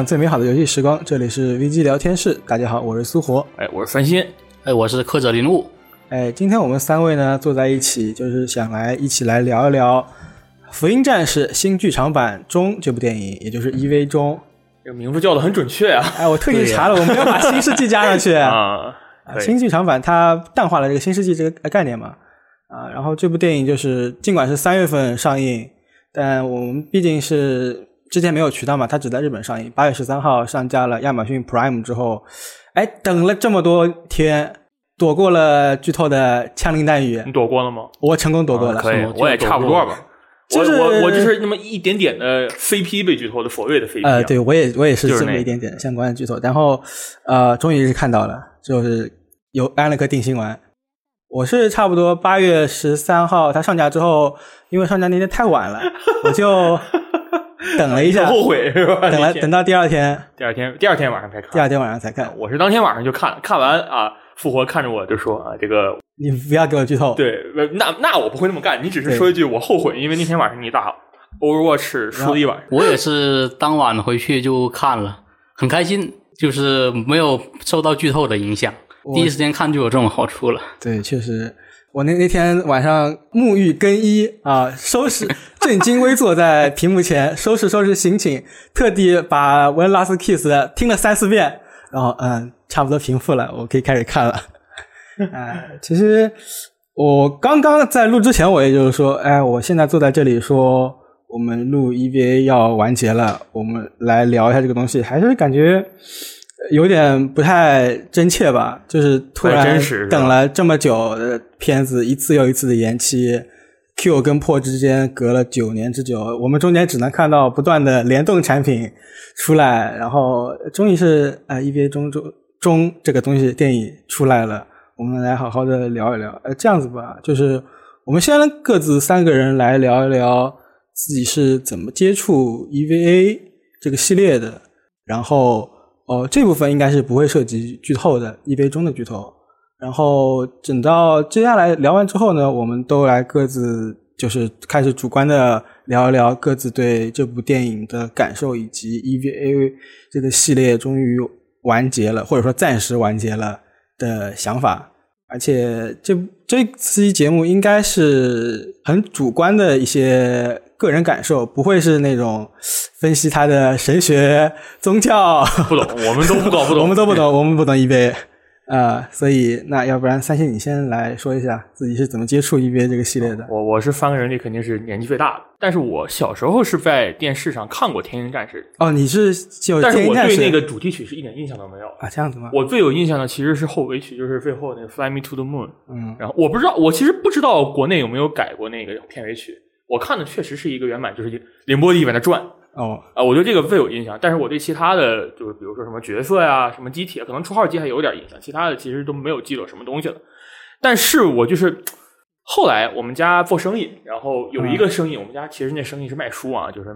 最美好的游戏时光，这里是 VG 聊天室。大家好，我是苏活。哎，我是三星。哎，我是柯泽林路。哎，今天我们三位呢坐在一起，就是想来一起来聊一聊《福音战士》新剧场版中这部电影，也就是 EV 中。这个名字叫的很准确啊！哎，我特意查了，我没有把新世纪加上去 啊。新剧场版它淡化了这个新世纪这个概念嘛。啊，然后这部电影就是尽管是三月份上映，但我们毕竟是。之前没有渠道嘛，它只在日本上映。八月十三号上架了亚马逊 Prime 之后，哎，等了这么多天，躲过了剧透的枪林弹雨。你躲过了吗？我成功躲过了。可以，我也差不多吧。我我我就是那么一点点的 CP 被剧透的所谓的 CP。呃，对我也我也是这么一点点相关的剧透。然后呃，终于是看到了，就是有安了颗定心丸。我是差不多八月十三号它上架之后，因为上架那天太晚了，我就。等了一下，后悔是吧？等了，等到第二天，第二天，第二天晚上才看。第二天晚上才看，我是当天晚上就看，看完啊，复活看着我就说啊，这个你不要给我剧透。对，那那我不会那么干，你只是说一句我后悔，因为那天晚上你打 Overwatch 输了一晚上。我也是当晚回去就看了，很开心，就是没有受到剧透的影响，第一时间看就有这种好处了。对，确实。我那那天晚上沐浴更衣啊，收拾正襟危坐在屏幕前收拾收拾心情，特地把《When Last Kiss》听了三四遍，然后嗯，差不多平复了，我可以开始看了。哎，其实我刚刚在录之前，我也就是说，哎，我现在坐在这里说，我们录 EVA 要完结了，我们来聊一下这个东西，还是感觉。有点不太真切吧，就是突然等了这么久的片子，一次又一次的延期，Q 跟破之间隔了九年之久，我们中间只能看到不断的联动产品出来，然后终于是呃 EVA 中中中这个东西电影出来了，我们来好好的聊一聊。呃，这样子吧，就是我们先各自三个人来聊一聊自己是怎么接触 EVA 这个系列的，然后。哦，这部分应该是不会涉及剧透的一杯中的剧透。然后等到接下来聊完之后呢，我们都来各自就是开始主观的聊一聊各自对这部电影的感受，以及 EVA 这个系列终于完结了，或者说暂时完结了的想法。而且这这期节目应该是很主观的一些。个人感受不会是那种 分析他的神学宗教，不懂，我们都不搞不懂，我们都不懂，我们不懂 EVA 啊，所以那要不然三星你先来说一下自己是怎么接触 EVA 这个系列的。我我是三个人里肯定是年纪最大的，但是我小时候是在电视上看过《天行战士》哦，你是就但是我对那个主题曲是一点印象都没有。啊，这样子吗？我最有印象的其实是后尾曲，就是最后那个《Fly Me to the Moon》，嗯，然后我不知道，我其实不知道国内有没有改过那个片尾曲。我看的确实是一个原版，就是凌波丽在那转哦啊，我对这个最有印象。但是我对其他的就是，比如说什么角色呀、什么机体，可能出号机还有点印象，其他的其实都没有记住什么东西了。但是我就是后来我们家做生意，然后有一个生意，我们家其实那生意是卖书啊，就是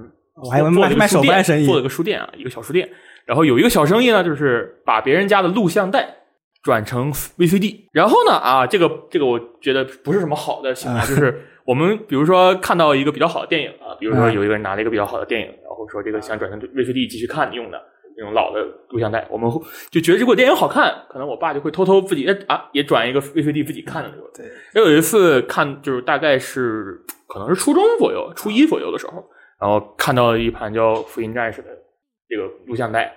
我还卖卖手办生意，做了个书店啊，一个小书店。然后有一个小生意呢，就是把别人家的录像带转成 VCD。然后呢啊，这个这个我觉得不是什么好的行为，就是。我们比如说看到一个比较好的电影啊，比如说有一个人拿了一个比较好的电影，然后说这个想转成 VCD 继续看用的那种老的录像带，我们就觉得如果电影好看，可能我爸就会偷偷自己啊也转一个 VCD 自己看的那种。对，有一次看就是大概是可能是初中左右、初一左右的时候，然后看到了一盘叫《福音战士》的这个录像带，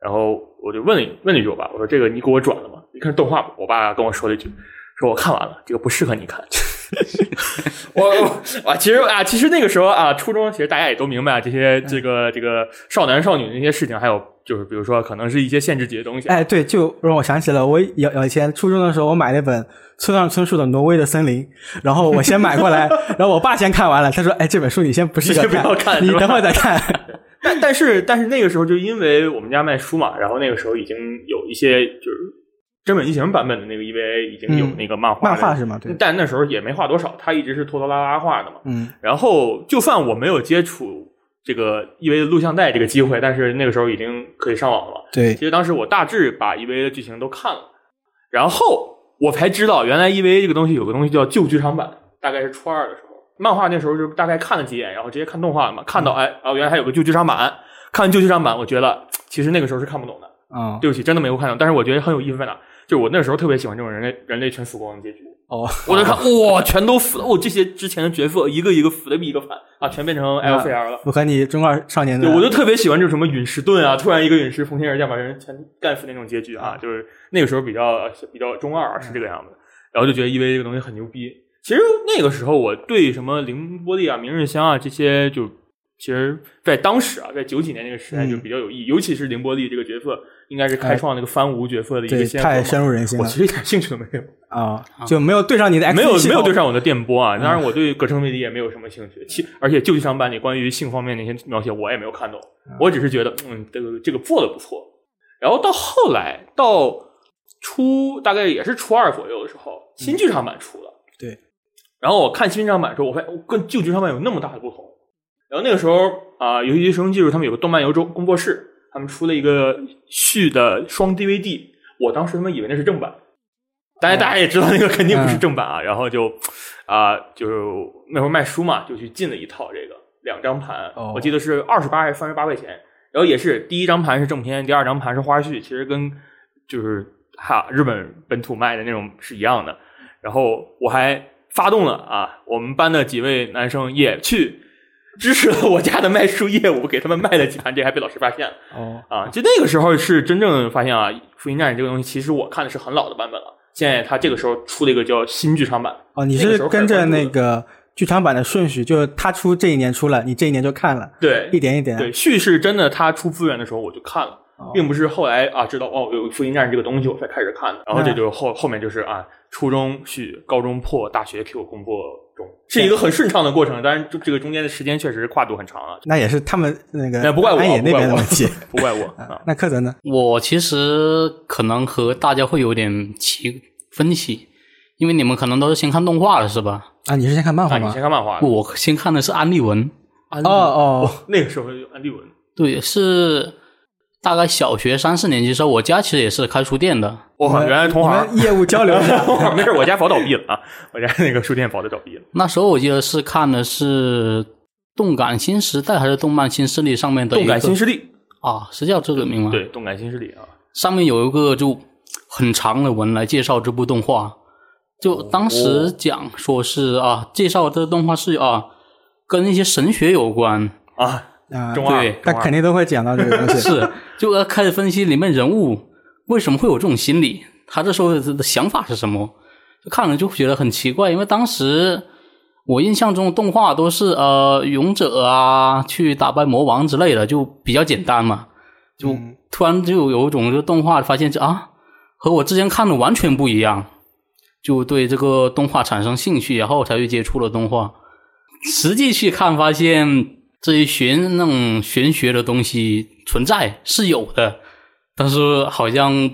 然后我就问了问了一句我爸，我说这个你给我转了吗？一看动画，我爸跟我说了一句，说我看完了，这个不适合你看。我啊，其实啊，其实那个时候啊，初中其实大家也都明白这些这个这个少男少女的那些事情，还有就是比如说可能是一些限制级的东西。哎，对，就让我想起了我以以前初中的时候，我买了一本村上春树的《挪威的森林》，然后我先买过来，然后我爸先看完了，他说：“哎，这本书你先不是不要看，你等会儿再看。”但但是但是那个时候就因为我们家卖书嘛，然后那个时候已经有一些就是。真本一行版本的那个 EVA 已经有那个漫画，漫画是吗？对。但那时候也没画多少，他一直是拖拖拉拉画的嘛。嗯。然后，就算我没有接触这个 EVA 的录像带这个机会，但是那个时候已经可以上网了。对。其实当时我大致把 EVA 的剧情都看了，然后我才知道原来 EVA 这个东西有个东西叫旧剧场版。大概是初二的时候，漫画那时候就大概看了几眼，然后直接看动画了嘛。看到哎，哦，原来还有个旧剧场版。看旧剧场版，我觉得其实那个时候是看不懂的。啊，对不起，真的没有看懂。但是我觉得很有意思在哪？就我那时候特别喜欢这种人类人类全死光的结局。哦，我就看哇，全都死了！我这些之前的角色一个一个死的比一个惨啊，全变成 L C R 了。我看你中二少年的。对，我就特别喜欢这种什么陨石盾啊，突然一个陨石从天而降把人全干死那种结局啊，就是那个时候比较比较中二是这个样子。然后就觉得 EV 这个东西很牛逼。其实那个时候我对什么凌波丽啊、明日香啊这些就。其实，在当时啊，在九几年那个时代就比较有意义，尤其是凌波丽这个角色，应该是开创那个番无角色的一个先太深入人心了。我其实一点兴趣都没有 啊，就没有对上你的，没有没有对上我的电波啊。当然，我对葛城美里也没有什么兴趣。其而且旧剧场版里关于性方面那些描写，我也没有看懂。我只是觉得，嗯，这个这个做的不错。然后到后来，到初大概也是初二左右的时候，新剧场版出了。对。然后我看新剧场版的时候，我发现跟旧剧场版有那么大的不同。然后那个时候啊，游戏机使用技术他们有个动漫游周工作室，他们出了一个续的双 DVD。我当时他妈以为那是正版，大家大家也知道那个肯定不是正版啊。然后就啊，就是那会儿卖书嘛，就去进了一套这个两张盘，我记得是二十八还是三十八块钱。然后也是第一张盘是正片，第二张盘是花絮，其实跟就是哈日本本土卖的那种是一样的。然后我还发动了啊，我们班的几位男生也去。支持了我家的卖书业务，给他们卖了几盘，这还被老师发现了。哦，啊，就那个时候是真正发现啊，《福音战士》这个东西，其实我看的是很老的版本了。现在他这个时候出了一个叫新剧场版。哦，你是跟着那个剧场版的顺序，就是他出这一年出了，你这一年就看了。对，一点一点。对，叙事真的，他出资源的时候我就看了，并不是后来啊知道哦有《福音战士》这个东西我才开始看的。然后这就后后面就是啊，初中续，高中破，大学 Q 公布。中是一个很顺畅的过程，当然这个中间的时间确实跨度很长啊。那也是他们那个不怪我，那边的问题，不怪我 啊。那柯泽呢？我其实可能和大家会有点奇分歧，因为你们可能都是先看动画的是吧？啊，你是先看漫画吗？你先看漫画。我先看的是安利文。哦哦，那个时候有安利文。对，是。大概小学三四年级时候，我家其实也是开书店的。哇，原来同行业务交流一下。没事，我家早倒闭了啊，我家那个书店早就倒闭了。那时候我记得是看的是《动感新时代》还是《动漫新势力》上面的。动感新势力啊，是叫这个名吗？对，动感新势力啊。上面有一个就很长的文来介绍这部动画，就当时讲说是啊，介绍这个动画是啊，跟一些神学有关啊。啊，对，他肯定都会讲到这个东西。是，就要开始分析里面人物为什么会有这种心理，他这时候的想法是什么？看了就觉得很奇怪，因为当时我印象中动画都是呃勇者啊去打败魔王之类的，就比较简单嘛。就突然就有一种就动画发现这啊，和我之前看的完全不一样，就对这个动画产生兴趣，然后才去接触了动画。实际去看发现。这些玄那种玄学的东西存在是有的，但是好像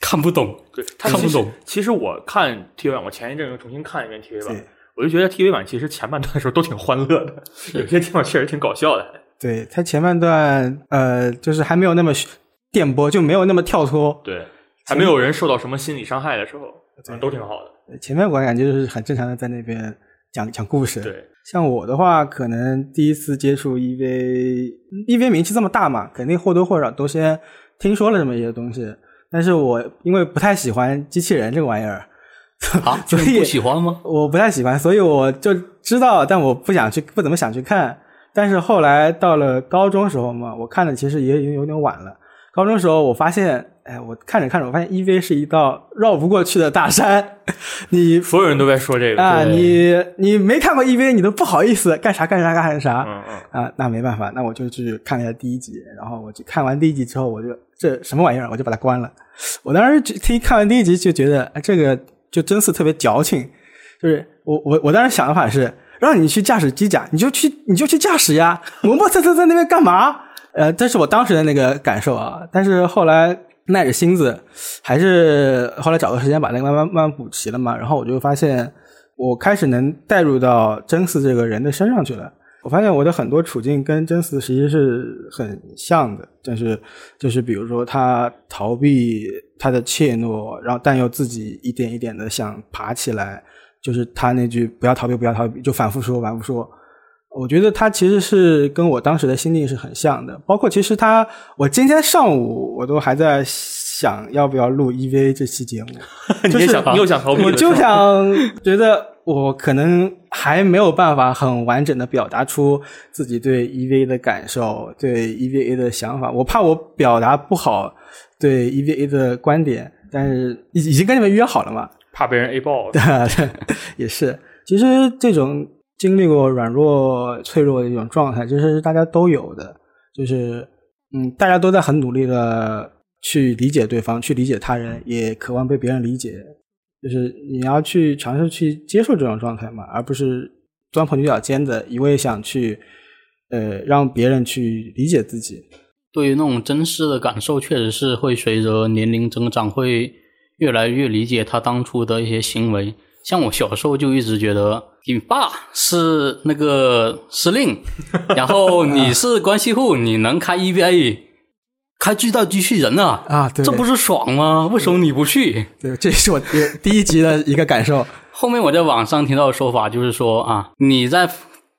看不懂，对，看不懂。其实我看 TV 版，我前一阵又重新看一遍 TV 版，我就觉得 TV 版其实前半段的时候都挺欢乐的，有些地方确实挺搞笑的。对，它前半段呃，就是还没有那么电波，就没有那么跳脱，对，还没有人受到什么心理伤害的时候，都挺好的。前面我感觉就是很正常的在那边讲讲故事，对。像我的话，可能第一次接触 EV，EV 名气这么大嘛，肯定或多或少都先听说了这么一些东西。但是我因为不太喜欢机器人这个玩意儿，啊，所以不喜欢吗？我不太喜欢，所以我就知道，但我不想去，不怎么想去看。但是后来到了高中时候嘛，我看的其实也已经有点晚了。高中时候我发现。哎，我看着看着，我发现 EV 是一道绕不过去的大山。你所有人都在说这个啊，你你没看过 EV，你都不好意思干啥干啥干啥。嗯嗯啊，那没办法，那我就去看了一下第一集。然后我去看完第一集之后，我就这什么玩意儿，我就把它关了。我当时听看完第一集就觉得，哎，这个就真是特别矫情。就是我我我当时想的法是，让你去驾驶机甲，你就去你就去驾驶呀，磨磨蹭蹭在那边干嘛？呃，这是我当时的那个感受啊。但是后来。耐着心子，还是后来找个时间把那个慢慢慢慢补齐了嘛。然后我就发现，我开始能带入到真嗣这个人的身上去了。我发现我的很多处境跟真嗣其实是很像的，就是就是比如说他逃避他的怯懦，然后但又自己一点一点的想爬起来，就是他那句“不要逃避，不要逃避”，就反复说反复说。我觉得他其实是跟我当时的心境是很像的，包括其实他，我今天上午我都还在想要不要录 EVA 这期节目，你也想，你又想逃避我就想觉得我可能还没有办法很完整的表达出自己对 EVA 的感受，对 EVA 的想法，我怕我表达不好对 EVA 的观点，但是已已经跟你们约好了嘛，怕被人 A 爆。对，也是。其实这种经历过软弱、脆弱的一种状态，就是大家都有的。就是，嗯，大家都在很努力的去理解对方，去理解他人，也渴望被别人理解。就是你要去尝试去接受这种状态嘛，而不是钻破牛角尖的一味想去，呃，让别人去理解自己。对于那种真实的感受，确实是会随着年龄增长，会越来越理解他当初的一些行为。像我小时候就一直觉得，你爸是那个司令，然后你是关系户，你能开 EVA，开巨大机器人啊，啊，对，这不是爽吗？为什么你不去？对，这是我第一集的一个感受。后面我在网上听到的说法就是说啊，你在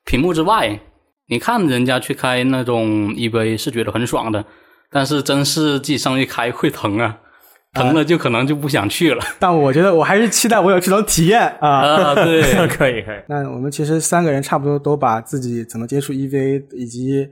屏幕之外，你看人家去开那种 EVA 是觉得很爽的，但是真是自己上去开会疼啊，疼了就可能就不想去了。但我觉得我还是期待我有这种体验啊。啊，对，可以可以，那我们其实三个人差不多都把自己怎么接触 EVA 以及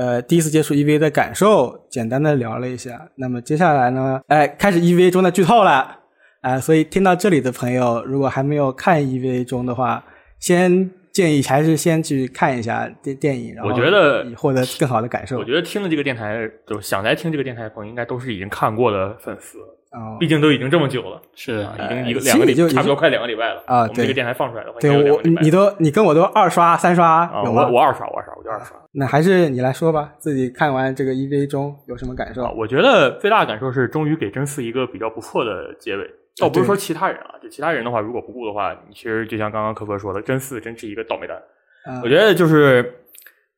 呃第一次接触 EVA 的感受简单的聊了一下。那么接下来呢，哎，开始 EVA 中的剧透了，哎、所以听到这里的朋友，如果还没有看 EVA 中的话，先建议还是先去看一下电电影，然后我觉得以获得更好的感受。我觉得听了这个电台，就想来听这个电台的朋友，应该都是已经看过的粉丝。了，哦。毕竟都已经这么久了，是。啊，已经一个呃两个礼差不多快两个礼拜了。啊对我们这个电台放出来的话，对我你都你跟我都二刷三刷啊，有吗？我我二刷我二刷我就二刷那还是你来说吧，自己看完这个 EVA 中有什么感受？啊，我觉得最大的感受是终于给真嗣一个比较不错的结尾。倒不是说其他人啊，就其他人的话，如果不顾的话，你其实就像刚刚科科说的，真嗣真是一个倒霉蛋。啊我觉得就是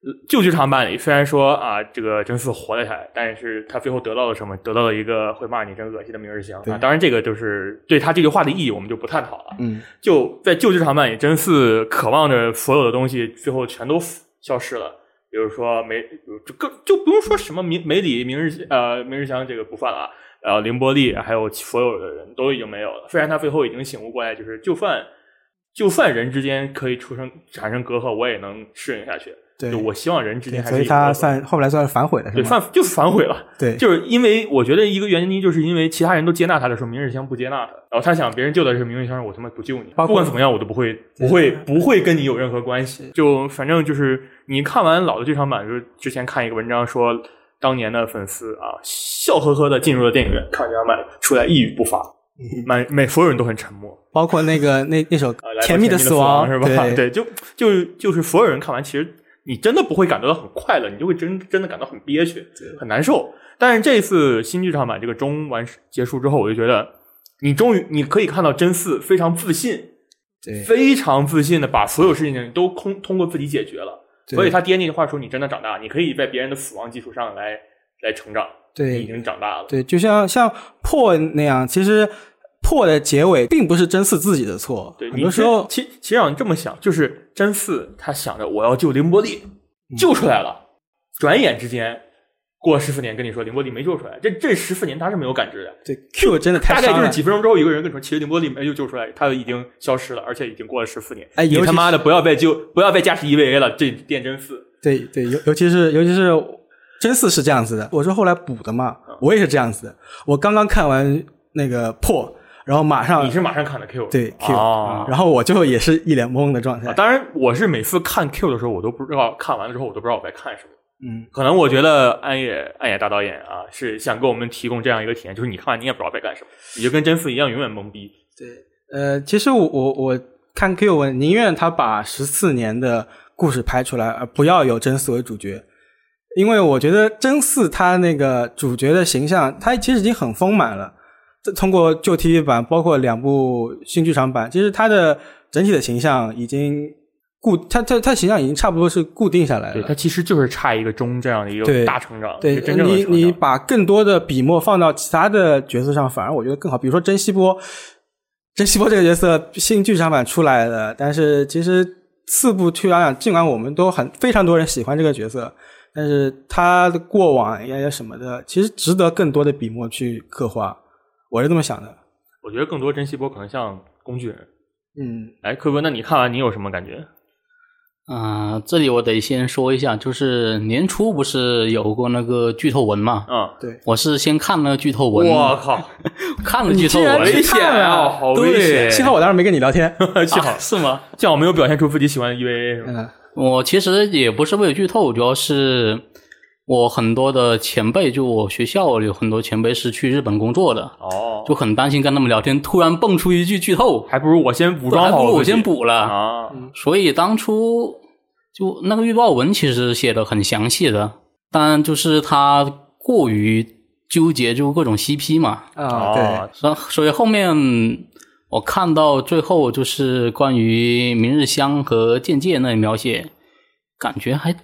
呃旧剧场版里，虽然说啊，这个真嗣活了下来，但是他最后得到了什么？得到了一个会骂你真恶心的明日香啊。当然，这个就是对他这句话的意义，我们就不探讨了。嗯，就在旧剧场版里，真嗣渴望着所有的东西，最后全都消失了。比如说梅，就更就不用说什么梅梅里、明日呃明日香这个不犯了啊，然后凌波丽还有所有的人都已经没有了。虽然他最后已经醒悟过来，就是就算就算人之间可以出生产生隔阂，我也能适应下去。对就我希望人之间还是所以他算后来算是反悔了，是对吗？反就是反悔了。对，就是因为我觉得一个原因，就是因为其他人都接纳他的时候，明日香不接纳他，然后他想别人救的是明日香，我他妈不救你，不管怎么样我都不会不会不会跟你有任何关系。就反正就是你看完老的剧场版，就是之前看一个文章说，当年的粉丝啊笑呵呵的进入了电影院，看完剧场版出来一语不发，满每所有人都很沉默。包括那个那那首甜蜜的死亡》是吧？对对，就就就是所有人看完，其实你真的不会感觉到很快乐，你就会真真的感到很憋屈，很难受。但是这次新剧场版这个中完结束之后，我就觉得你终于你可以看到真嗣非常自信，非常自信的把所有事情都通通过自己解决了。所以他爹那句话说：“你真的长大，你可以在别人的死亡基础上来来成长，对已经长大了。”对，就像像破那样，其实破的结尾并不是真嗣自己的错，对，很多时候其其实让你这么想，就是真嗣他想着我要救凌波丽，嗯救出来了，转眼之间过了十四年跟你说凌波丽没救出来，这这十四年他是没有感知的，对 Q 真的太大概就是。几分钟之后，一个人跟你说，其实凌波丽没有救出来，他已经消失了，而且已经过了十四年。哎你他妈的不要再救，不要再驾驶 EVA 了，这电真四。对对，尤尤其是尤其是真四是这样子的，我是后来补的嘛，嗯我也是这样子的。我刚刚看完那个破，然后马上你是马上看的 Q，对 Q，、啊然后我就也是一脸懵的状态。啊当然，我是每次看 Q 的时候，我都不知道看完了之后，我都不知道我在看什么。嗯，可能我觉得暗夜暗夜大导演啊，是想给我们提供这样一个体验，就是你看完你也不知道在干什么，你就跟真嗣一样永远懵逼。对，呃，其实我我我看 Q 我宁愿他把十四年的故事拍出来，而不要有真嗣为主角，因为我觉得真嗣他那个主角的形象，他其实已经很丰满了。这通过旧 TV 版，包括两部新剧场版，其实它的整体的形象已经固，它它它形象已经差不多是固定下来了。对它其实就是差一个钟这样的一对个大成长，对真正的你你把更多的笔墨放到其他的角色上，反而我觉得更好。比如说珍希波，珍希波这个角色新剧场版出来的，但是其实四部去来讲，尽管我们都很非常多人喜欢这个角色，但是他的过往呀呀什么的，其实值得更多的笔墨去刻画。我是这么想的。我觉得更多珍惜波可能像工具人。嗯，哎，科哥，那你看完你有什么感觉？啊、这里我得先说一下，就是年初不是有过那个剧透文嘛？嗯，对，我是先看了剧透文，我靠，看了剧透文，危险看啊，了好危险！幸好我当时没跟你聊天。幸好啊是吗？幸好没有表现出自己喜欢的 EVA 是吧？嗯，我其实也不是为了剧透，主要是我很多的前辈，就我学校有很多前辈是去日本工作的，哦，就很担心跟他们聊天，突然蹦出一句剧透，还不如我先补装还不如我先补了。啊。所以当初就那个预报文其实写的很详细的，但就是他过于纠结就各种 CP 嘛，啊，对，哦，所所以后面我看到最后就是关于明日香和剑界那里描写，感觉还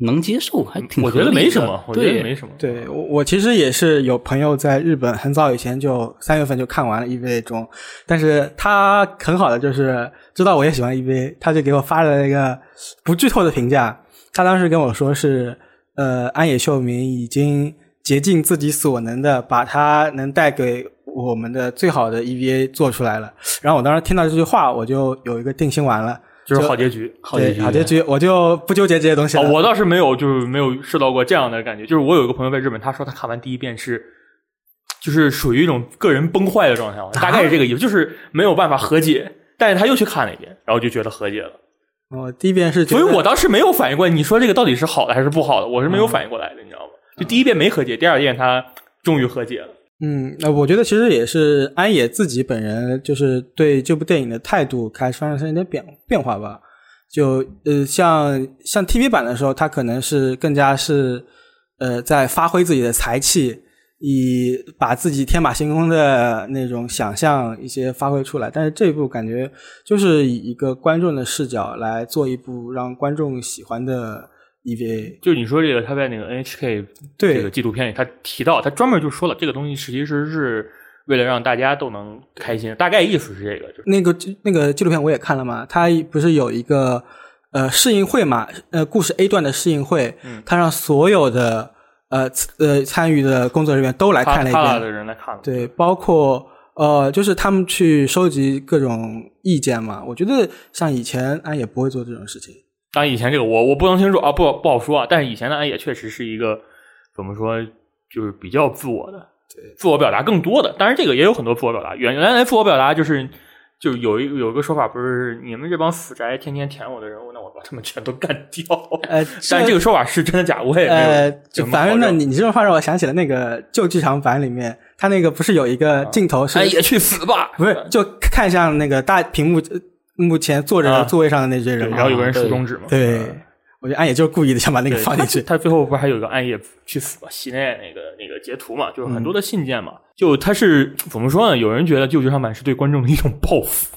能接受，还挺我觉得没什么，我觉得对没什么。对我我其实也是有朋友在日本很早以前就三月份就看完了 EVA 中，但是他很好的就是知道我也喜欢 EVA，他就给我发了一个不剧透的评价。他当时跟我说是，呃，安野秀明已经竭尽自己所能的把他能带给我们的最好的 EVA 做出来了。然后我当时听到这句话，我就有一个定心丸了。就是好结局。好结局好结局，我就不纠结这些东西啊，了。我倒是没有，就是没有受到过这样的感觉。就是我有一个朋友在日本，他说他看完第一遍是，就是属于一种个人崩坏的状态，大概是这个意思，就是没有办法和解。但是他又去看了一遍，然后就觉得和解了。我第一遍是，所以我当时没有反应过来，你说这个到底是好的还是不好的，我是没有反应过来的，你知道吗？就第一遍没和解，第二遍他终于和解了。嗯，那我觉得其实也是安野自己本人就是对这部电影的态度开始发生一点变变化吧。就呃，像像 TV 版的时候，他可能是更加是呃在发挥自己的才气，以把自己天马行空的那种想象一些发挥出来。但是这一部感觉就是以一个观众的视角来做一部让观众喜欢的 EVA。就你说这个，他在那个 NHK 对。这个纪录片里，他提到，他专门就说了，这个东西其实是为了让大家都能开心，大概意思是这个，就是。那个那个纪录片我也看了嘛，他不是有一个呃试映会嘛，呃故事 A 段的试映会，嗯。他让所有的呃参呃参与的工作人员都来看了一遍。的，人来看了，对，包括呃就是他们去收集各种意见嘛，我觉得像以前安也不会做这种事情，当然以前这个我我不能清楚啊，不不好说啊，但是以前的安野确实是一个怎么说，就是比较自我的，自我表达更多的。当然这个也有很多自我表达，原原来自我表达就是。就有一有一个说法，不是你们这帮死宅天天舔我的人物，那我把他们全都干掉。呃，但是这个说法是真的假，我也没有呃，就反正呢，你你这种话让我想起了那个旧剧场版里面，他那个不是有一个镜头是、安野去死吧！不是就看向那个大屏幕呃目前坐着啊座位上的那些人然后有个人竖中指嘛。对嗯，我觉得暗夜就是故意的想把那个放进去。他最后不是还有一个暗夜去死吧？系内那个那个截图嘛，就是很嗯多的信件嘛。就他是怎么说呢？有人觉得旧剧场版是对观众的一种报复，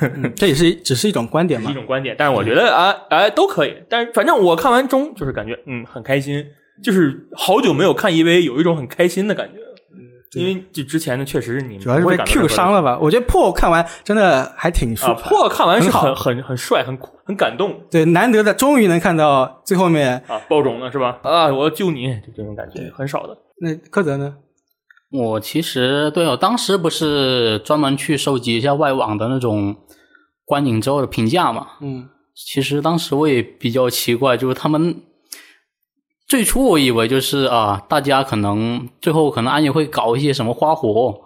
嗯这也是只是一种观点嘛一。种观点。但是我觉得啊啊都可以。但是反正我看完中就是感觉嗯很开心，就是好久没有看 EVA，有一种很开心的感觉。因为就之前的确实是你嗯主要是被 Q 伤了吧？我觉得破看完真的还挺舒啊。破看完是很很很很帅，很酷很感动对，难得的终于能看到最后面。啊，爆种了是吧？啊，我要救你，就这种感觉很少的。那柯泽呢？我其实对我当时不是专门去收集一下外网的那种观影之后的评价嘛？嗯，其实当时我也比较奇怪，就是他们最初我以为就是啊，大家可能最后可能安也会搞一些什么花活，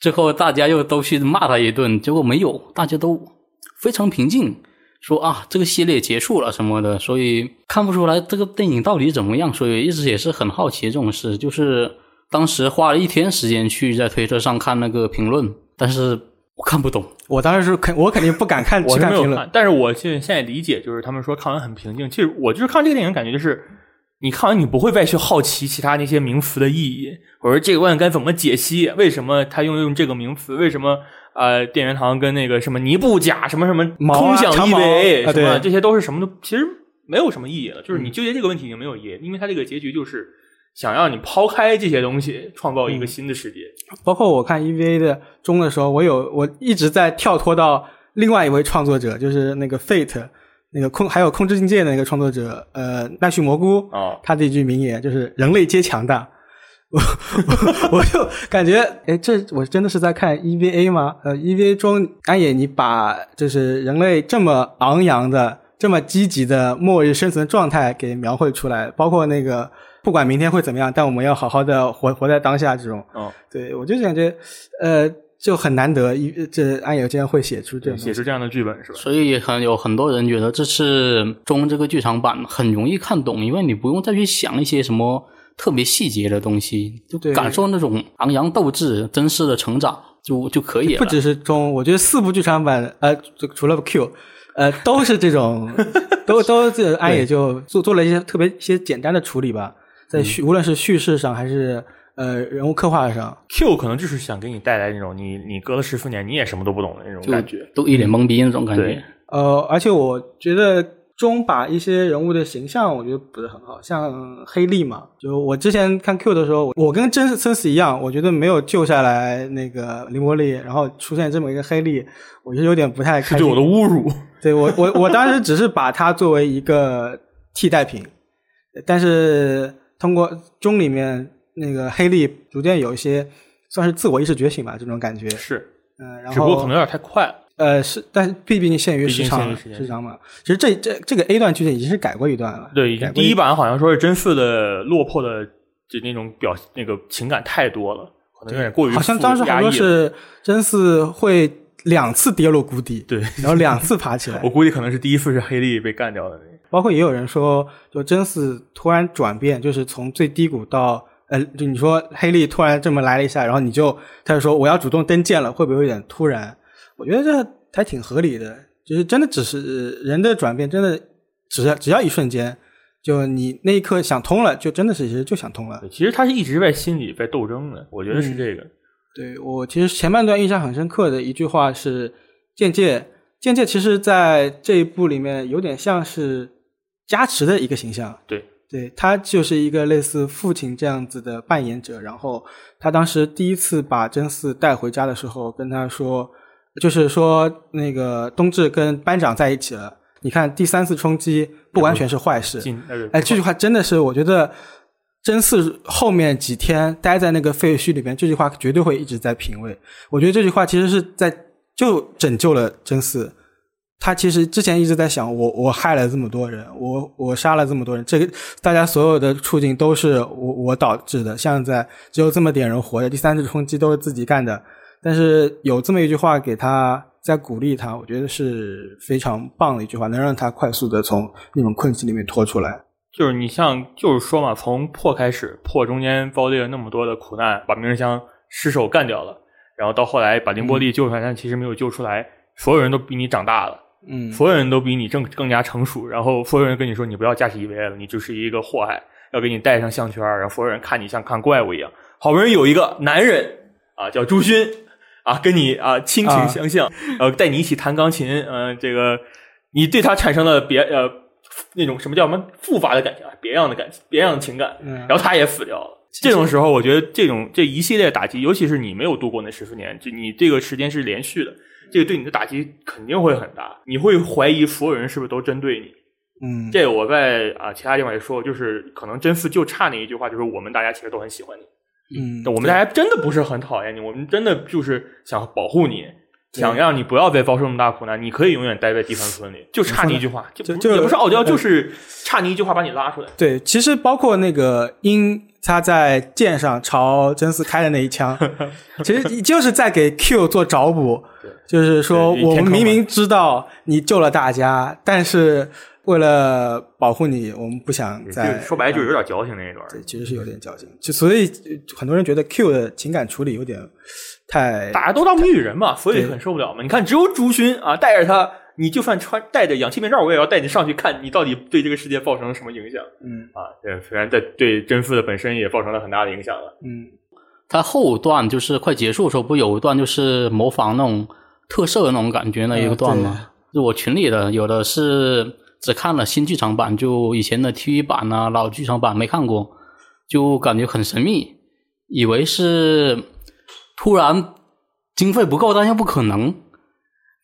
最后大家又都去骂他一顿，结果没有，大家都非常平静，说啊这个系列结束了什么的，所以看不出来这个电影到底怎么样，所以一直也是很好奇这种事，就是当时花了一天时间去在推特上看那个评论，但是我看不懂。我当时是肯，我肯定不敢看我去看评论是没有看，。但是我现现在理解，就是他们说看完很平静。其实我就是看这个电影，感觉就是你看完你不会再去好奇其他那些名词的意义，我说这个问该怎么解析，为什么他用用这个名词，为什么呃电元堂跟那个什么尼布甲什么什么空想长毛意味、啊什么对这些都是什么都其实没有什么意义了。就是你纠结这个问题已经没有意义，因为它这个结局就是想让你抛开这些东西，创造一个新的世界。包括我看 EVA 的中的时候，我有我一直在跳脱到另外一位创作者，就是那个 Fate 那个控还有控制境界的那个创作者，呃，奈绪蘑菇，啊，他的一句名言就是“人类皆强大 ”。我我我就感觉，哎，这我真的是在看 EVA 吗？呃，EVA 中安野你把就是人类这么昂扬的、这么积极的末日生存状态给描绘出来，包括那个不管明天会怎么样，但我们要好好的活活在当下这种。嗯，对我就感觉，呃，就很难得，一这安野竟然会写出这样。写出这样的剧本是吧？所以很有很多人觉得这是中这个剧场版很容易看懂，因为你不用再去想一些什么特别细节的东西，就对感受那种昂扬斗志、真实的成长就就可以了。不只是中，我觉得四部剧场版，呃，就除了 Q，呃，都是这种，都都这安野就做做了一些特别一些简单的处理吧，在叙、无论是叙事上还是呃人物刻画上，Q 可能就是想给你带来那种你你隔了十四年你也什么都不懂的那种感觉。都一脸懵逼那种感对觉。呃，而且我觉得中把一些人物的形象，我觉得补的很好，像黑利嘛，就我之前看 Q 的时候，我跟真森死一样，我觉得没有救下来那个林伯利，然后出现这么一个黑利，我觉得有点不太开对我的侮辱。对我我我当时只是把它作为一个替代品，但是通过中里面那个黑莉逐渐有一些算是自我意识觉醒吧，这种感觉。是，嗯，然后只不过可能有点太快了。呃是，但是毕竟限于时长时长嘛。其实这这这个 A 段剧情已经是改过一段了，对，改过第一版好像说是真嗣的落魄的就那种表那个情感太多了，可能有点过于好像当时好像是真嗣会两次跌落谷底，对，然后两次爬起来 我。估计可能是第一次是黑莉被干掉的那个。包括也有人说，就真嗣突然转变，就是从最低谷到呃，就你说黑利突然这么来了一下，然后你就他就说我要主动登舰了，会不会有点突然？我觉得这还挺合理的，就是真的只是人的转变，真的只要只要一瞬间，就你那一刻想通了，就真的是其实就想通了。其实他是一直在心里在斗争的，我觉得是这个。对我其实前半段印象很深刻的一句话是剑界，剑界其实在这一部里面有点像是加持的一个形象。对，对他就是一个类似父亲这样子的扮演者。然后他当时第一次把真嗣带回家的时候，跟他说，就是说那个冬至跟班长在一起了。你看第三次冲击不完全是坏事，哎，这句话真的是，我觉得真嗣后面几天待在那个废墟里面，这句话绝对会一直在品味。我觉得这句话其实是在就拯救了真嗣。他其实之前一直在想，我我害了这么多人，我我杀了这么多人，这个大家所有的处境都是我我导致的。像在只有这么点人活着，第三次冲击都是自己干的。但是有这么一句话给他在鼓励他，我觉得是非常棒的一句话，能让他快速的从那种困境里面脱出来。就是你像就是说嘛，从破开始，破中间遭遇了那么多的苦难，把明日香失手干掉了，然后到后来把凌波丽救出来，但其实没有救出来，所有人都比你长大了。嗯，所有人都比你更更加成熟，然后所有人跟你说你不要驾驶 EVA 了，你就是一个祸害，要给你戴上项圈，然后所有人看你像看怪物一样。好不容易有一个男人啊，叫朱勋啊，跟你啊亲情相向，呃，带你一起弹钢琴，嗯、这个你对他产生了别呃那种什么叫什么复发的感情啊，别样的感情，别样的情感，嗯然后他也死掉了。这种时候，我觉得这种这一系列打击，尤其是你没有度过那十四年，就你这个时间是连续的，这个对你的打击肯定会很大。你会怀疑所有人是不是都针对你。嗯，这个我在啊其他地方也说过，就是可能真嗣就差那一句话，就是我们大家其实都很喜欢你，嗯，我们大家真的不是很讨厌你，我们真的就是想保护你。想让你不要再遭受那么大苦难，你可以永远待在第三村里，就差你一句话，就就就也不是傲娇，就是差你一句话把你拉出来。对，其实包括那个鹰，他在剑上朝真嗣开的那一枪，其实就是在给 Q 做找补，就是说我们明明知道你救了大家，但是为了保护你，我们不想再就说白了就是有点矫情那一段。对，其实是有点矫情，就所以呃很多人觉得 Q 的情感处理有点太大家都当谜语人嘛，所以很受不了嘛。你看，只有朱勋啊，带着他，你就算穿戴着氧气面罩，我也要带你上去看你到底对这个世界造成了什么影响嗯啊。对，虽然在对真嗣的本身也造成了很大的影响了。嗯它后段就是快结束的时候，不有一段就是模仿那种特摄的那种感觉那一个段吗？就我群里的有的是只看了新剧场版，就以前的 TV 版啊、老剧场版没看过，就感觉很神秘，以为是突然经费不够，但又不可能。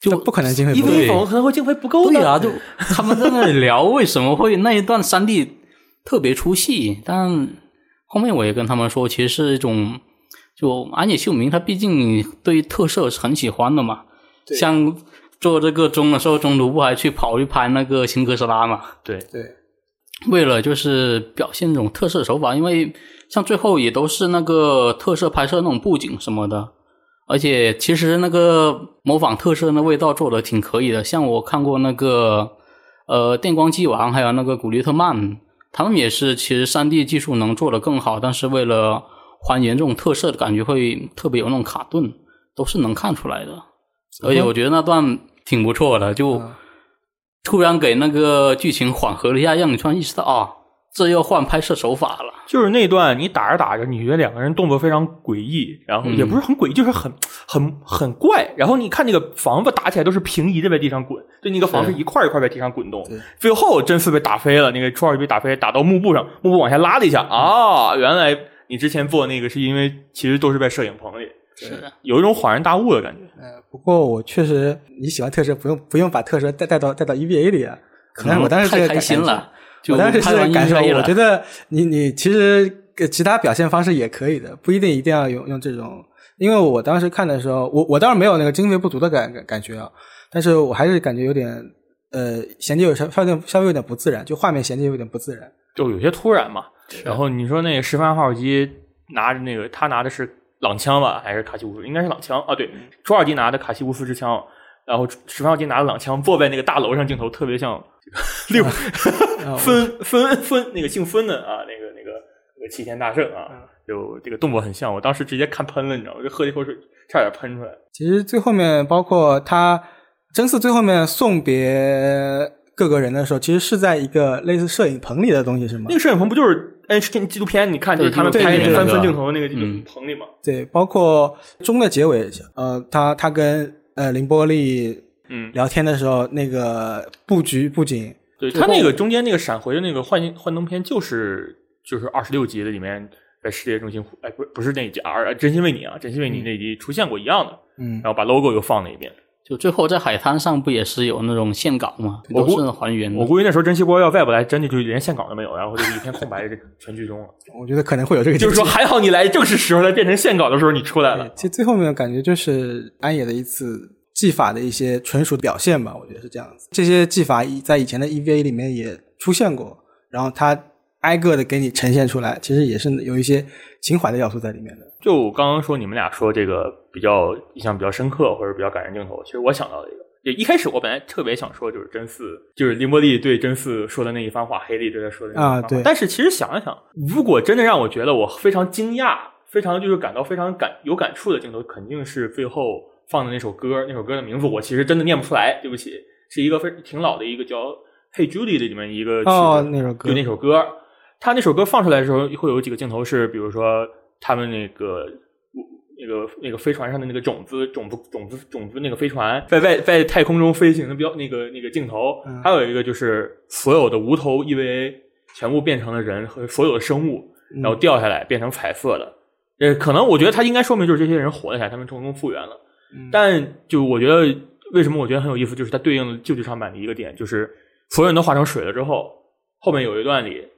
就不可能经费一不够 v 对否可能会经费不够的。对啊，就他们在那里聊为什么会那一段三 D 特别出戏，但后面我也跟他们说，其实是一种就安野秀明他毕竟对特摄是很喜欢的嘛，对像做这个钟的时候，中途不还去跑去拍那个新哥斯拉嘛？对，对，为了就是表现这种特摄手法，因为像最后也都是那个特摄拍摄那种布景什么的，而且其实那个模仿特摄的味道做的挺可以的。像我看过那个呃电光机王，还有那个古力特曼，他们也是其实三 D 技术能做的更好，但是为了还原这种特色的感觉，会特别有那种卡顿，都是能看出来的。而且我觉得那段挺不错的，就。嗯突然给那个剧情缓和了一下，让你突然意识到啊，这又换拍摄手法了。就是那段你打着打着，你觉得两个人动作非常诡异，然后也不是很诡异，就是很很很怪。然后你看那个房子打起来都是平移的在地上滚，就，那个房子一块一块在地上滚动。最后真是被打飞了，那个初二被打飞，打到幕布上，幕布往下拉了一下啊，原来你之前做那个是因为其实都是在摄影棚里，是的，有一种恍然大悟的感觉。呃，不过我确实你喜欢特摄，不用不用把特摄带带到带到 EVA 里啊。可能我当时这太开心了，就我当时是感受，我觉得你你其实呃其他表现方式也可以的，不一定一定要用用这种。因为我当时看的时候，我我当然没有那个经费不足的感感感觉啊，但是我还是感觉有点呃衔接有稍稍微稍微有点不自然，就画面衔接有点不自然。就有些突然嘛。然后你说那个十番号机拿着那个，他拿的是朗枪吧，还是卡西乌斯？应该是朗枪啊。对，朱尔迪拿的卡西乌斯之枪，然后十番号机拿的朗枪，坐在那个大楼上，镜头特别像这个六 分分分那个姓分的啊，那个那个那个齐天大圣啊，就这个动作很像。我当时直接看喷了，你知道吗？就喝了一口水，差点喷出来。其实最后面包括他真嗣最后面送别各个人的时候，其实是在一个类似摄影棚里的东西，是吗那？个摄影棚不就是哎纪录片？你看就是他们拍那个三分镜头的那个嗯棚里嘛。对，包括中的结尾，呃，他他跟呃凌波丽嗯，聊天的时候，那个布局布景，对他那个中间那个闪回的那个幻幻灯片，就是就是二十六集的里面，在世界中心，哎，不不是那一集，而真心为你啊，真心为你那一集出现过一样的，嗯然，后把 logo 又放了一遍。就最后在海滩上不也是有那种线稿吗？我估都是还原的。我估计那时候真希波要再不来，真的就连线稿都没有，然后就一片空白，这全剧终了。我觉得可能会有这个就是说，还好你来正是时候，在变成线稿的时候你出来了。其实最后面感觉就是安野的一次技法的一些纯属表现吧，我觉得是这样子。这些技法以在以前的 EVA 里面也出现过，然后它挨个的给你呈现出来，其实也是有一些情怀的要素在里面的。就我刚刚说你们俩说这个比较印象比较深刻或者比较感人镜头，其实我想到了一个。就一开始我本来特别想说，就是真嗣，就是林波丽对真嗣说的那一番话，黑利对他说的那一番话。啊对但是其实想一想，如果真的让我觉得我非常惊讶，非常就是感到非常感有感触的镜头，肯定是最后放的那首歌。那首歌的名字我其实真的念不出来，对不起，是一个非挺老的一个叫《Hey Judy》的里面一个曲子。哦，那首歌就那首歌，他那首歌放出来的时候，会有几个镜头是，比如说他们那个那个那个飞船上的那个种子种子种子种子那个飞船在外在太空中飞行的标那个那个镜头，嗯还有一个就是所有的无头 EVA 全部变成了人和所有的生物，嗯然后掉下来变成彩色的。呃，可能我觉得他应该说明就是这些人活了下来，他们成功复原了。嗯但就我觉得为什么我觉得很有意思，就是它对应了旧剧场版的一个点，就是所有人都化成水了之后，后面有一段里，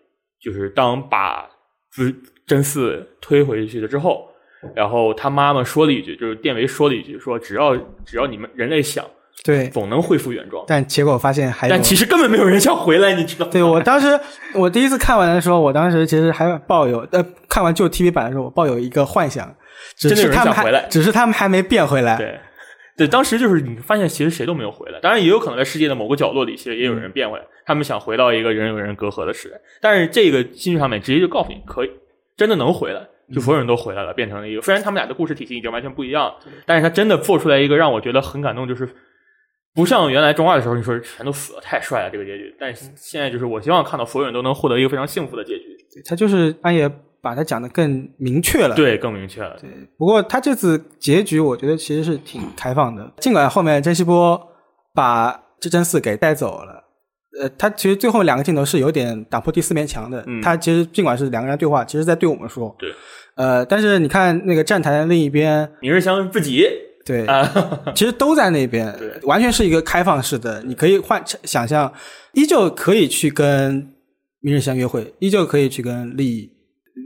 就是当把真真嗣推回去了之后，然后他妈妈说了一句，就是电维说了一句，说只要只要你们人类想，对，总能恢复原状。但结果发现还有但其实根本没有人想回来，你知道吗？对我当时，我第一次看完的时候，我当时其实还抱有呃，看完旧 TV 版的时候，我抱有一个幻想，只是他们想回来还只是他们还没变回来。对，对，当时就是你发现其实谁都没有回来，当然也有可能在世界的某个角落里，其实也有人变回来，他们想回到一个人与人隔阂的时代。但是这个新剧场版直接就告诉你，可以真的能回来，就所有人都回来了，变成了一个虽然他们俩的故事体系已经完全不一样了，但是他真的做出来一个让我觉得很感动，就是。不像原来中二的时候，你说全都死了，太帅了这个结局。但是现在就是我希望看到所有人都能获得一个非常幸福的结局，对他就是安野把它讲的更明确了。对，更明确了。对不过他这次结局，我觉得其实是挺开放的。尽管后面真希波把这真嗣给带走了，呃，他其实最后两个镜头是有点打破第四面墙的。嗯他其实尽管是两个人对话，其实在对我们说。对。呃，但是你看那个站台的另一边，明日香不急对，啊，其实都在那边对，完全是一个开放式的，你可以换想象，依旧可以去跟明日香约会，依旧可以去跟丽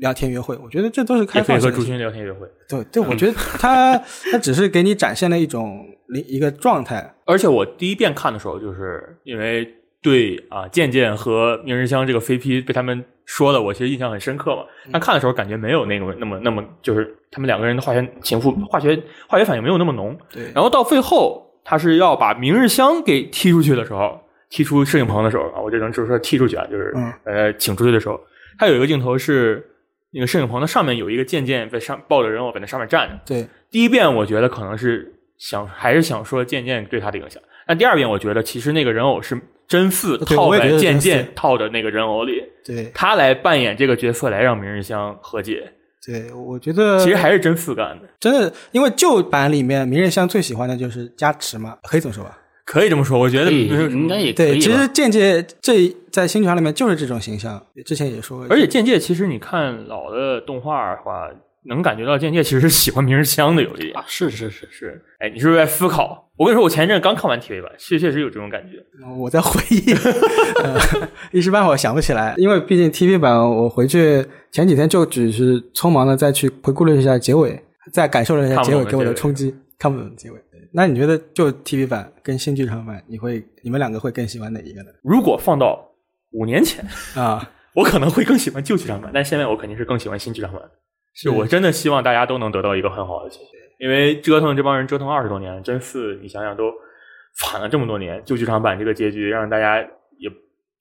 聊天约会。我觉得这都是开也可以和朱。勋聊天约会。对对，我觉得他他只是给你展现了一种一个状态。而且我第一遍看的时候，就是因为对啊健健和明日香这个 CP 被他们说的，我其实印象很深刻嘛。但看的时候感觉没有那种那么那么，就是他们两个人的化学情妇、化学化学反应没有那么浓。对，然后到最后，他是要把明日香给踢出去的时候，踢出摄影棚的时候啊，我就能就是说踢出去啊，就是、嗯呃请出去的时候，他有一个镜头是那个摄影棚的上面有一个渐渐在上抱着人偶在那上面站着。对，第一遍我觉得可能是想还是想说渐渐对他的影响，但第二遍我觉得其实那个人偶是真嗣套在渐渐套的那个人偶里，对，他来扮演这个角色来让明日香和解，对，我觉得其实还是真嗣干的，真的，因为旧版里面明日香最喜欢的就是加持嘛，可以这么说吧？可以这么说，我觉得应该也可对，其实渐界这在新剧场里面就是这种形象，之前也说过，而且渐界其实你看老的动画的话，能感觉到渐界其实是喜欢明日香的有一点啊，是是是，是，哎，你是不是在思考？我跟你说，我前一阵刚看完 TV 版，确确实有这种感觉。我在回忆，呃一时半会儿想不起来，因为毕竟 TV 版，我回去前几天就只是匆忙的再去回顾了一下结尾，再感受了一下结尾给我的冲击，看不懂的结尾。那你觉得就 TV 版跟新剧场版，你会你们两个会更喜欢哪一个呢？如果放到五年前，啊，我可能会更喜欢旧剧场版，但现在我肯定是更喜欢新剧场版。是我真的希望大家都能得到一个很好的结局，因为折腾这帮人折腾二十多年，真是你想想都惨了这么多年，旧剧场版这个结局让大家也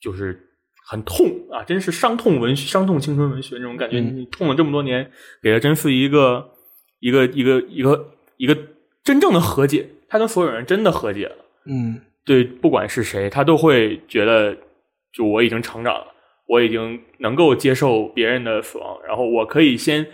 就是很痛啊，真是伤痛文学、伤痛青春文学那种感觉。嗯你痛了这么多年，给了真嗣一个一个一个一个一个真正的和解，他跟所有人真的和解了。嗯，对，不管是谁，他都会觉得，就我已经成长了，我已经能够接受别人的死亡，然后我可以先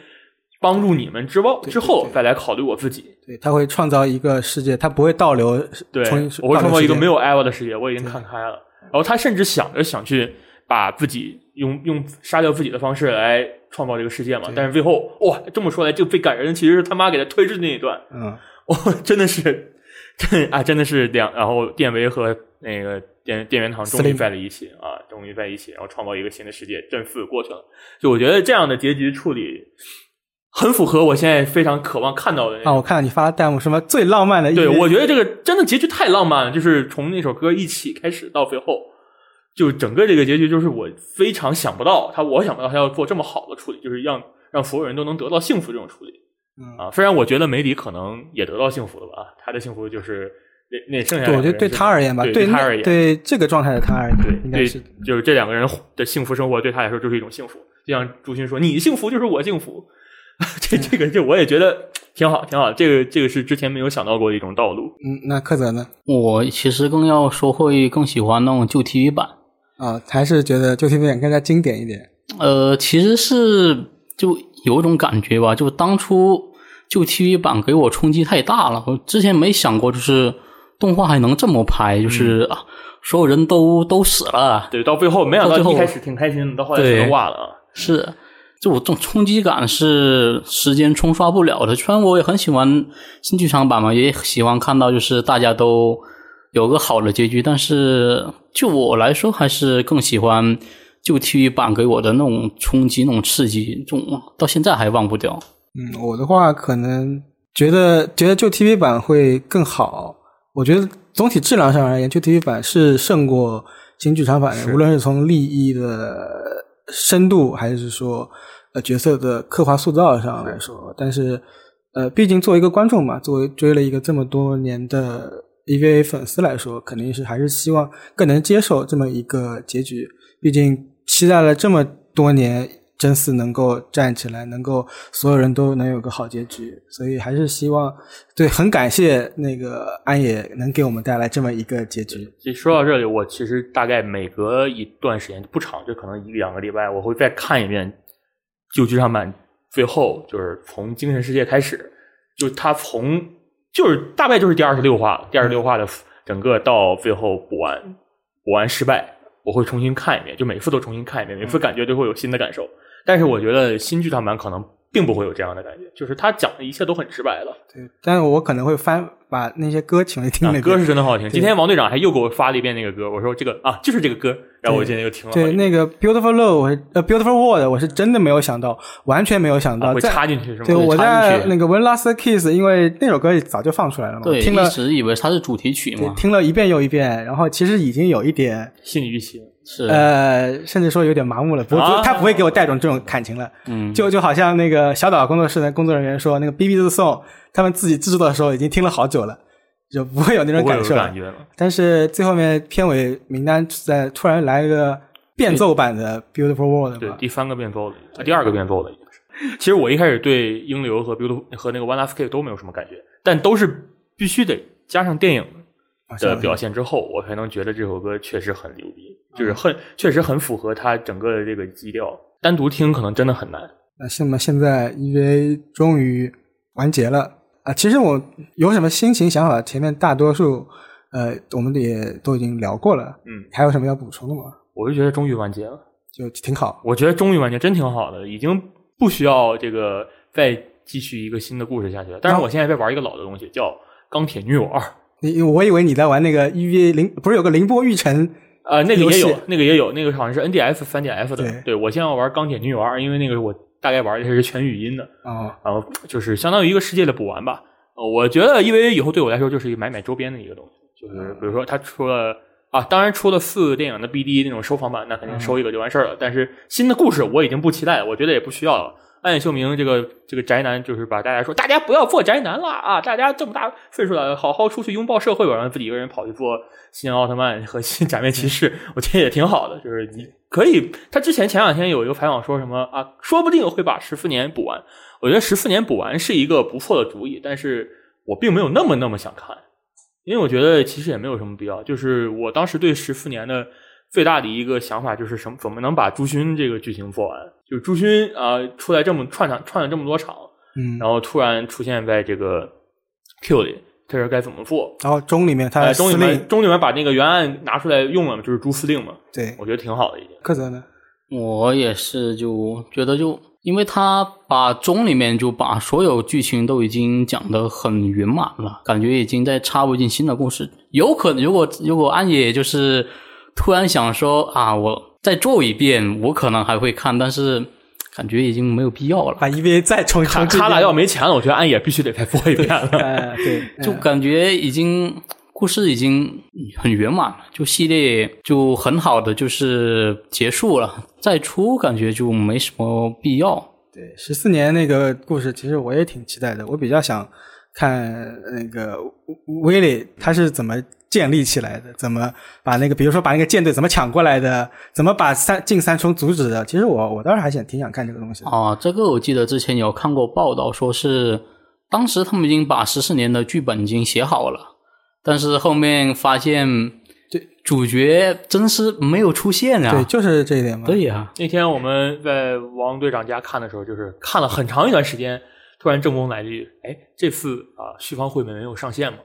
帮助你们之后，之后再来考虑我自己。对，他会创造一个世界，他不会倒流，对，我会创造一个没有有 Eva 的世界，我已经看开了。然后他甚至想着想去把自己用用杀掉自己的方式来创造这个世界嘛，但是最后哇，这么说来，这个最感人的其实是他妈给他推至的那一段，嗯，哇，真的是，真啊，真的是两，然后电维和那个电电源堂终于在了一起啊，终于在一起，然后创造一个新的世界，正四过去了。就我觉得这样的结局处理，很符合我现在非常渴望看到的那啊，我看到你发的弹幕什么最浪漫的一对，我觉得这个真的结局太浪漫了，就是从那首歌一起开始到最后，就整个这个结局就是我非常想不到他，我想不到他要做这么好的处理，就是让让所有人都能得到幸福这种处理。嗯啊，虽然我觉得梅里可能也得到幸福了吧，他的幸福就是那那剩下对，我觉得对他而言吧，对对他而言，对这个状态的他而言，对对应该是，就是这两个人的幸福生活对他来说就是一种幸福。就像朱勋说：“你幸福就是我幸福。这”这个这我也觉得挺好，挺好。这个这个是之前没有想到过的一种道路。嗯，那柯泽呢？我其实更要说会更喜欢那种旧 TV 版。啊，还是觉得旧 TV 版更加经典一点。呃，其实是就有一种感觉吧，就当初就 TV 版给我冲击太大了，我之前没想过，就是动画还能这么拍，就是、啊，所有人都都死了，对，到最后没想到到最后一开始挺开心的，到后来对全都挂了啊。是，就我这种冲击感是时间冲刷不了的。虽然我也很喜欢新剧场版嘛，也喜欢看到就是大家都有个好的结局，但是就我来说，还是更喜欢旧 TV 版给我的那种冲击、那种刺激，这种到现在还忘不掉。嗯，我的话可能觉得觉得旧 TV 版会更好。我觉得总体质量上而言，旧 TV 版是胜过新剧场版的，无论是从利益的深度，还是说呃角色的刻画塑造上来说。但是呃，毕竟作为一个观众嘛，作为追了一个这么多年的 EVA 粉丝来说，肯定是还是希望更能接受这么一个结局。毕竟期待了这么多年，真嗣能够站起来，能够所有人都能有个好结局，所以还是希望对，很感谢那个安野能给我们带来这么一个结局。其实说到这里，我其实大概每隔一段时间不长，就可能一两个礼拜，我会再看一遍旧剧场版。最后就是从精神世界开始，就他从就是大概就是第二十六话，第二十六话的整个到最后补完补完失败，我会重新看一遍，就每次都重新看一遍，每次感觉都会有新的感受。但是我觉得新剧场版可能并不会有这样的感觉，就是他讲的一切都很直白了。对，但是我可能会翻把那些歌请来听啊那个歌是真的好听。今天王队长还又给我发了一遍那个歌，我说这个啊就是这个歌，然后我今天又听了。对那个 Beautiful Love，我呃 Beautiful World，我是真的没有想到，完全没有想到，啊会插进去是吗？对，我插进去在那个 One Last Kiss，因为那首歌早就放出来了嘛，对，听了一直以为它是主题曲对嘛，听了一遍又一遍，然后其实已经有一点心理预期。是，呃，甚至说有点麻木了，不，啊他不会给我带种这种感情了，嗯，就就好像那个小岛工作室的工作人员说，那个 B B 的 song，他们自己制作的时候已经听了好久了，就不会有那种感受了感。觉了。但是最后面片尾名单在突然来一个变奏版的 Beautiful World 嘛，，对第三个变奏了，啊，第二个变奏的已经是。其实我一开始对英流和 Beautiful 和那个 One Last Kiss 都没有什么感觉，但都是必须得加上电影啊的表现之后，我才能觉得这首歌确实很牛逼，嗯就是很确实很符合它整个的这个基调。单独听可能真的很难。那那么现在 EVA 终于完结了啊！其实我有什么心情想法，前面大多数呃我们也都已经聊过了，嗯，还有什么要补充的吗？我就觉得终于完结了，就挺好。我觉得终于完结真挺好的，已经不需要这个再继续一个新的故事下去了。但是我现在在玩一个老的东西，叫《钢铁女友二》。你我以为你在玩那个 EVA 凌，不是有个凌波玉成？呃，那个也有，那个也有，那个好像是 NDS 三 DF 的。对我现在要玩《钢铁女友二》，因为那个我大概玩的是全语音的，哦，然后就是相当于一个世界的补完吧。呃我觉得，EVA 以后对我来说就是一个买买周边的一个东西，就是比如说它出了啊，当然出了四个电影的 BD 那种收藏版，那肯定收一个就完事儿了。但是新的故事我已经不期待了，我觉得也不需要了。暗夜秀明这个这个宅男，就是把大家说，大家不要做宅男了啊！大家这么大岁数了，好好出去拥抱社会吧，然后自己一个人跑去做新奥特曼和新假面骑士，我觉得也挺好的。就是你可以，他之前前两天有一个采访说什么啊，说不定会把十四年补完。我觉得十四年补完是一个不错的主意，但是我并没有那么那么想看，因为我觉得其实也没有什么必要。就是我当时对十四年的最大的一个想法就是什么，怎么能把朱勋这个剧情做完？就朱勋啊、出来这么串场串了这么多场，嗯，然后突然出现在这个 Q 里，这是该怎么做？然后中里面他呃，的司令中里面，中里面把那个原案拿出来用了嘛，就是朱司令嘛，对，我觉得挺好的一点。柯泽呢？我也是就觉得就，因为他把中里面就把所有剧情都已经讲得很圆满了，感觉已经在插不进新的故事。有可能如果如果安野就是突然想说啊，我再做一遍，我可能还会看，但是感觉已经没有必要了。把 EVA 再重卡重置一卡拉要没钱了，我觉得安野必须得再播一遍了。呃，对，就感觉已经故事已经很圆满了，就系列就很好的就是结束了，再出感觉就没什么必要。对，十四年那个故事，其实我也挺期待的。我比较想看那个威利他是怎么建立起来的，怎么把那个，比如说把那个舰队怎么抢过来的，怎么把三进三冲阻止的。其实我我倒是还想挺想看这个东西的。啊，这个我记得之前有看过报道，说是当时他们已经把十四年的剧本已经写好了，但是后面发现这主角真是没有出现啊、对，就是这一点嘛。对呀、那天我们在王队长家看的时候，就是看了很长一段时间，突然正宫来了一句：“哎，这次啊，续方绘本没有上线吗？”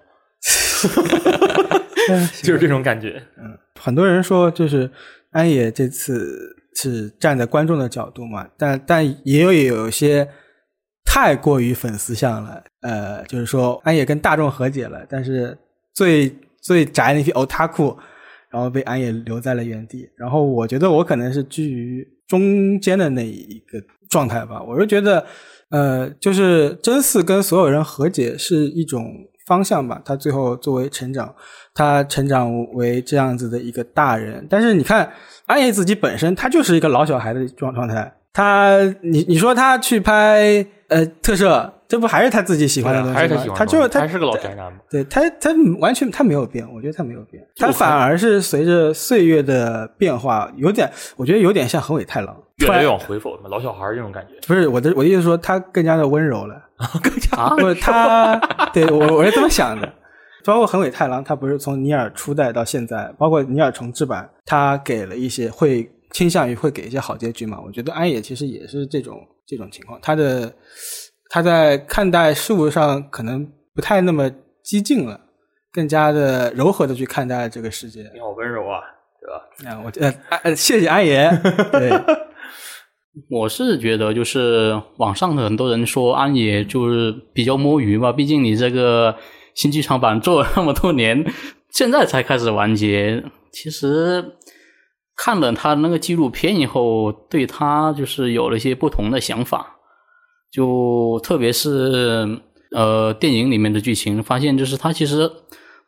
就是这种感觉。嗯很多人说，就是安野这次是站在观众的角度嘛，但但也有也有些太过于粉丝向了。呃，就是说安野跟大众和解了，但是最最宅那批 otaku，然后被安野留在了原地。然后我觉得我可能是居于中间的那一个状态吧。我是觉得，呃，就是真嗣跟所有人和解是一种方向吧。他最后作为成长，他成长为这样子的一个大人。但是你看，安野自己本身他就是一个老小孩的状状态。他，你你说他去拍呃特摄，这不还是他自己喜欢的东西吗？还是他喜欢他就是他还是个老宅男嘛。对他，他完全他没有变，我觉得他没有变，他反而是随着岁月的变化，有点，我觉得有点像横尾太郎，越来越往回走，老小孩儿这种感觉。不是我的我的意思说，他更加的温柔了，更加啊不是他，对我我是这么想的。包括横尾太郎，他不是从尼尔初代到现在，包括尼尔重置版，他给了一些会倾向于会给一些好结局嘛？我觉得安野其实也是这种这种情况，他的他在看待事物上可能不太那么激进了，更加的柔和的去看待这个世界。你好温柔啊，对吧？啊，我呃呃，谢谢安野。对，我是觉得，就是网上的很多人说安野就是比较摸鱼吧，毕竟你这个新剧场版做了那么多年，现在才开始完结。其实看了他那个纪录片以后，对他就是有了一些不同的想法，就特别是呃电影里面的剧情，发现就是他其实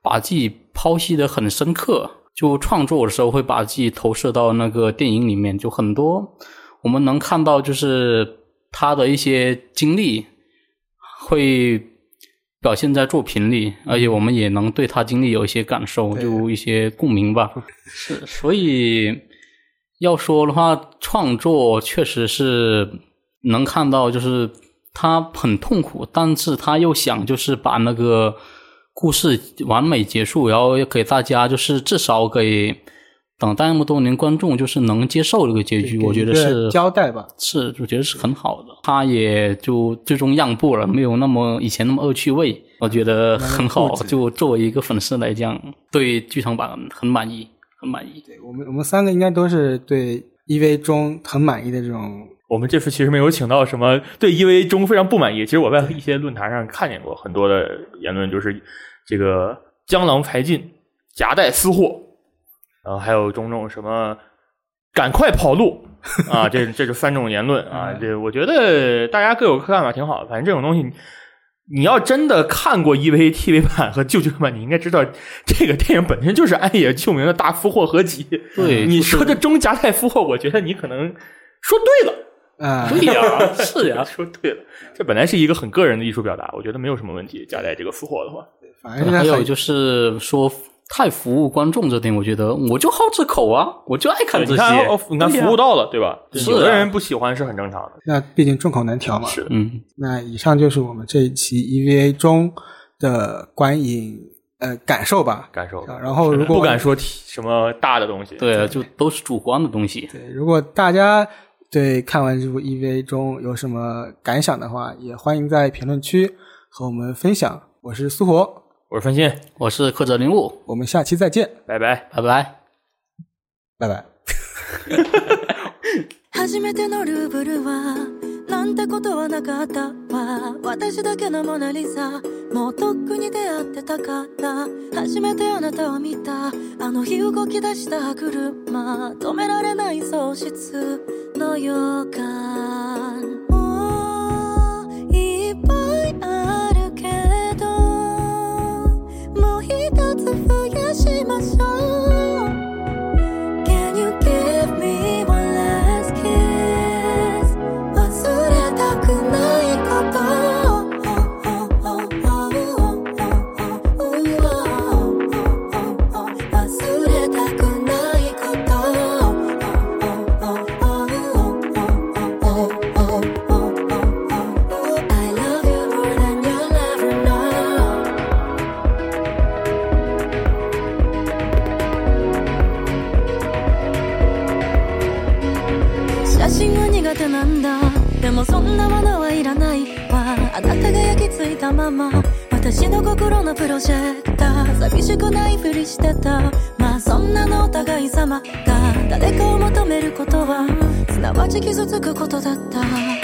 把自己剖析的很深刻，就创作的时候会把自己投射到那个电影里面，就很多。我们能看到，就是他的一些经历会表现在作品里，而且我们也能对他经历有一些感受，就一些共鸣吧。是，所以要说的话，创作确实是能看到，就是他很痛苦，但是他又想就是把那个故事完美结束，然后给大家就是至少给。等待那么多年，观众就是能接受这个结局，我觉得是交代吧，是我觉得是很好的。他也就最终让步了，没有那么以前那么恶趣味，我觉得很好。就作为一个粉丝来讲，对剧场版很满意，很满意。对我们，我们三个应该都是对 EV 中很满意的这种。我们这次其实没有请到什么对 EV 中非常不满意。其实我在一些论坛上看见过很多的言论，就是这个江郎才尽，夹带私货。然后还有种种什么，赶快跑路啊！这这是三种言论啊！这我觉得大家各有各看法，挺好的。反正这种东西，你要真的看过 EV TV 版和旧剧版，你应该知道这个电影本身就是安野秀明的大俘获合集。对，你说这中夹带俘获，我觉得你可能说对了啊！对呀，是呀，说对了。这本来是一个很个人的艺术表达，我觉得没有什么问题。夹带这个俘获的话，反正还有就是说。太服务观众这点，我觉得我就好这口啊，我就爱看这些。你看服务到了，对吧？有的人不喜欢是很正常的。那毕竟众口难调嘛。是，嗯。那以上就是我们这一期 EVA 中的观影呃感受吧，感受。然后如果不敢说什么大的东西，对，就都是主观的东西。对，如果大家对看完这部 EVA 中有什么感想的话，也欢迎在评论区和我们分享。我是苏活。我是分心，我是刻泽林悟，我们下期再见，拜拜，拜拜，拜拜。初めてのルーブルはなんてことはなかったわ私だけのモナリザもうとっくに出会ってたから初めてあなたを見たあの日動き出した車止められない喪失の予感 真は苦手なんだ。でもそんなものはいらないわ。あなたが焼き付いたまま。私の心のプロジェクター。寂しくないふりしてた。まあそんなのお互い様が。誰かを求めることはすなわち傷つくことだった